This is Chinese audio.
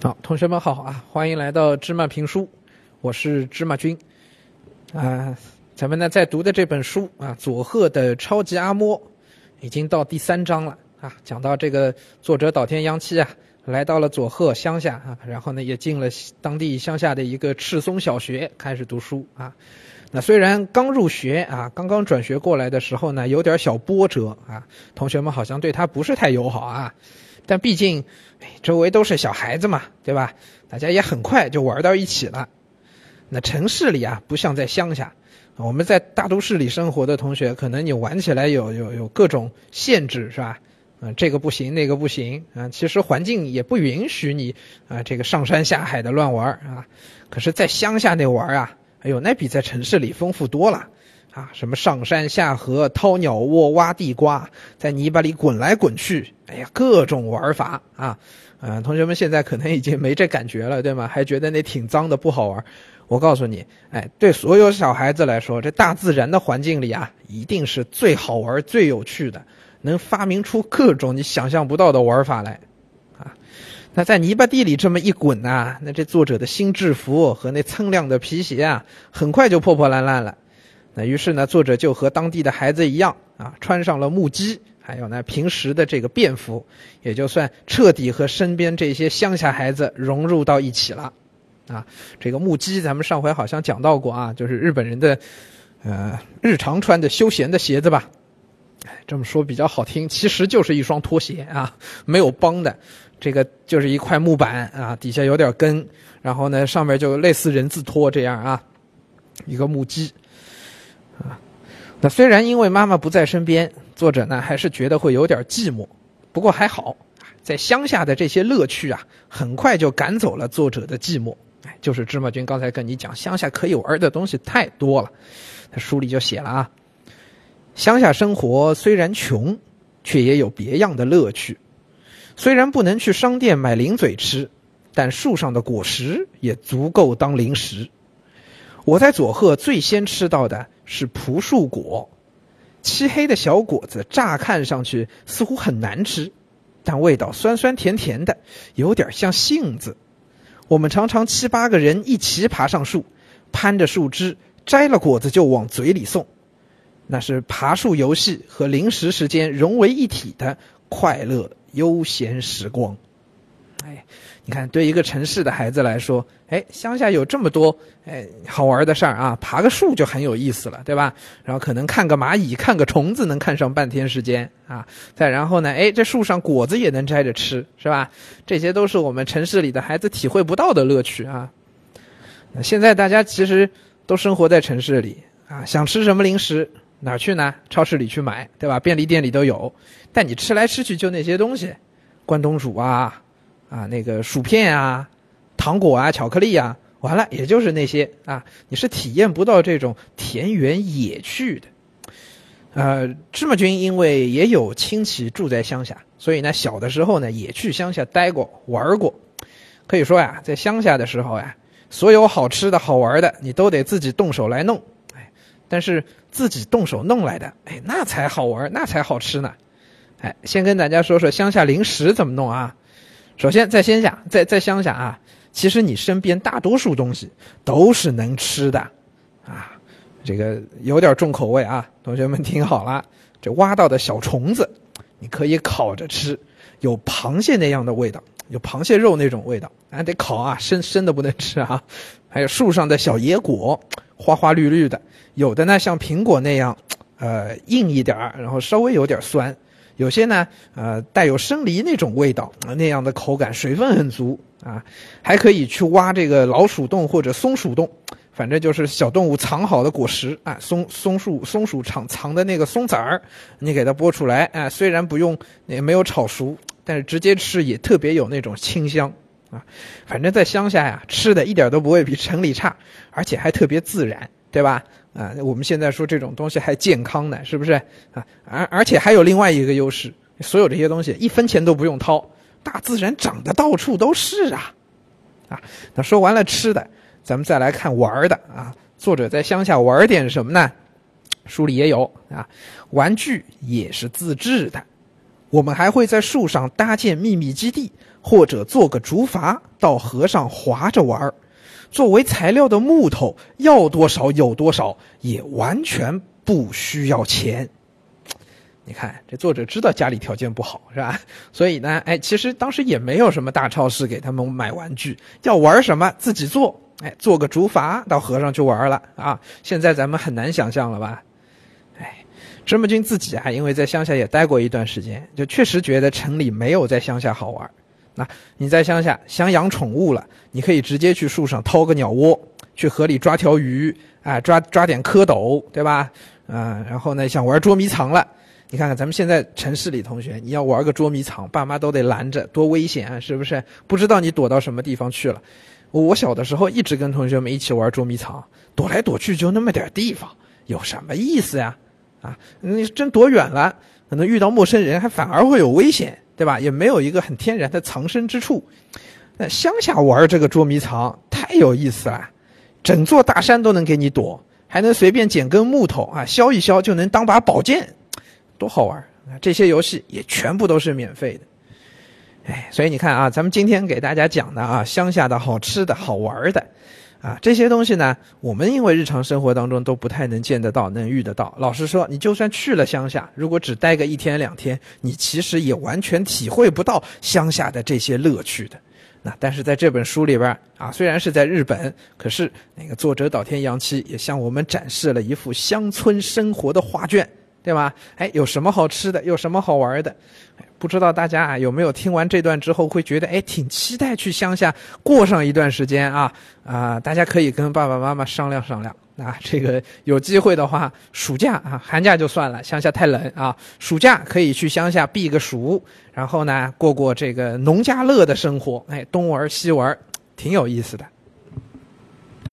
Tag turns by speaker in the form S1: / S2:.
S1: 好，同学们好啊，欢迎来到芝麻评书，我是芝麻君啊。咱们呢在读的这本书啊，佐贺的超级阿嬷，已经到第三章了啊，讲到这个作者岛田洋七啊，来到了佐贺乡下啊，然后呢也进了当地乡下的一个赤松小学开始读书啊。那虽然刚入学啊，刚刚转学过来的时候呢，有点小波折啊，同学们好像对他不是太友好啊。但毕竟，周围都是小孩子嘛，对吧？大家也很快就玩到一起了。那城市里啊，不像在乡下。我们在大都市里生活的同学，可能你玩起来有有有各种限制，是吧？啊，这个不行，那个不行啊。其实环境也不允许你啊，这个上山下海的乱玩啊。可是，在乡下那玩啊，哎呦，那比在城市里丰富多了。啊，什么上山下河、掏鸟窝、挖地瓜，在泥巴里滚来滚去，哎呀，各种玩法啊！嗯，同学们现在可能已经没这感觉了，对吗？还觉得那挺脏的，不好玩。我告诉你，哎，对所有小孩子来说，这大自然的环境里啊，一定是最好玩、最有趣的，能发明出各种你想象不到的玩法来。啊，那在泥巴地里这么一滚呐，那这作者的新制服和那锃亮的皮鞋啊，很快就破破烂烂了。那于是呢，作者就和当地的孩子一样啊，穿上了木屐，还有呢平时的这个便服，也就算彻底和身边这些乡下孩子融入到一起了。啊，这个木屐咱们上回好像讲到过啊，就是日本人的呃日常穿的休闲的鞋子吧。这么说比较好听，其实就是一双拖鞋啊，没有帮的，这个就是一块木板啊，底下有点跟，然后呢上面就类似人字拖这样啊，一个木屐。啊，那虽然因为妈妈不在身边，作者呢还是觉得会有点寂寞。不过还好，在乡下的这些乐趣啊，很快就赶走了作者的寂寞。哎，就是芝麻君刚才跟你讲，乡下可以玩的东西太多了。他书里就写了啊，乡下生活虽然穷，却也有别样的乐趣。虽然不能去商店买零嘴吃，但树上的果实也足够当零食。我在佐贺最先吃到的是蒲树果，漆黑的小果子，乍看上去似乎很难吃，但味道酸酸甜甜的，有点像杏子。我们常常七八个人一起爬上树，攀着树枝，摘了果子就往嘴里送，那是爬树游戏和零食时间融为一体的快乐悠闲时光。哎。你看，对一个城市的孩子来说，哎，乡下有这么多哎好玩的事儿啊，爬个树就很有意思了，对吧？然后可能看个蚂蚁、看个虫子能看上半天时间啊。再然后呢，哎，这树上果子也能摘着吃，是吧？这些都是我们城市里的孩子体会不到的乐趣啊。现在大家其实都生活在城市里啊，想吃什么零食哪去呢？超市里去买，对吧？便利店里都有。但你吃来吃去就那些东西，关东煮啊。啊，那个薯片啊，糖果啊，巧克力啊，完了，也就是那些啊，你是体验不到这种田园野趣的。呃，芝麻君因为也有亲戚住在乡下，所以呢，小的时候呢也去乡下待过玩过。可以说呀，在乡下的时候呀，所有好吃的好玩的，你都得自己动手来弄。哎，但是自己动手弄来的，哎，那才好玩，那才好吃呢。哎，先跟大家说说乡下零食怎么弄啊。首先，在乡下，在在乡下啊，其实你身边大多数东西都是能吃的，啊，这个有点重口味啊，同学们听好了，这挖到的小虫子，你可以烤着吃，有螃蟹那样的味道，有螃蟹肉那种味道，啊，得烤啊，生生的不能吃啊。还有树上的小野果，花花绿绿的，有的呢像苹果那样，呃，硬一点然后稍微有点酸。有些呢，呃，带有生梨那种味道，那样的口感，水分很足啊，还可以去挖这个老鼠洞或者松鼠洞，反正就是小动物藏好的果实啊，松松树松鼠藏藏的那个松子儿，你给它剥出来啊，虽然不用也没有炒熟，但是直接吃也特别有那种清香啊，反正在乡下呀，吃的一点都不会比城里差，而且还特别自然，对吧？啊，我们现在说这种东西还健康呢，是不是啊？而而且还有另外一个优势，所有这些东西一分钱都不用掏，大自然长得到处都是啊，啊。那说完了吃的，咱们再来看玩的啊。作者在乡下玩点什么呢？书里也有啊，玩具也是自制的。我们还会在树上搭建秘密基地，或者做个竹筏到河上划着玩儿。作为材料的木头要多少有多少，也完全不需要钱。你看，这作者知道家里条件不好，是吧？所以呢，哎，其实当时也没有什么大超市给他们买玩具，要玩什么自己做，哎，做个竹筏到河上去玩了啊！现在咱们很难想象了吧？哎，芝麻君自己啊，因为在乡下也待过一段时间，就确实觉得城里没有在乡下好玩。那你在乡下想养宠物了，你可以直接去树上掏个鸟窝，去河里抓条鱼，啊，抓抓点蝌蚪，对吧？啊，然后呢，想玩捉迷藏了。你看看咱们现在城市里同学，你要玩个捉迷藏，爸妈都得拦着，多危险啊，是不是？不知道你躲到什么地方去了。我小的时候一直跟同学们一起玩捉迷藏，躲来躲去就那么点地方，有什么意思呀？啊，你真躲远了，可能遇到陌生人，还反而会有危险，对吧？也没有一个很天然的藏身之处。那乡下玩这个捉迷藏太有意思了，整座大山都能给你躲，还能随便捡根木头啊，削一削就能当把宝剑。多好玩！这些游戏也全部都是免费的，哎，所以你看啊，咱们今天给大家讲的啊，乡下的好吃的好玩的，啊，这些东西呢，我们因为日常生活当中都不太能见得到，能遇得到。老实说，你就算去了乡下，如果只待个一天两天，你其实也完全体会不到乡下的这些乐趣的。那但是在这本书里边啊，虽然是在日本，可是那个作者岛田洋七也向我们展示了一幅乡村生活的画卷。对吧？哎，有什么好吃的？有什么好玩的？不知道大家啊有没有听完这段之后会觉得哎挺期待去乡下过上一段时间啊啊！大家可以跟爸爸妈妈商量商量啊，这个有机会的话，暑假啊寒假就算了，乡下太冷啊，暑假可以去乡下避个暑，然后呢过过这个农家乐的生活，哎，东玩西玩，挺有意思的。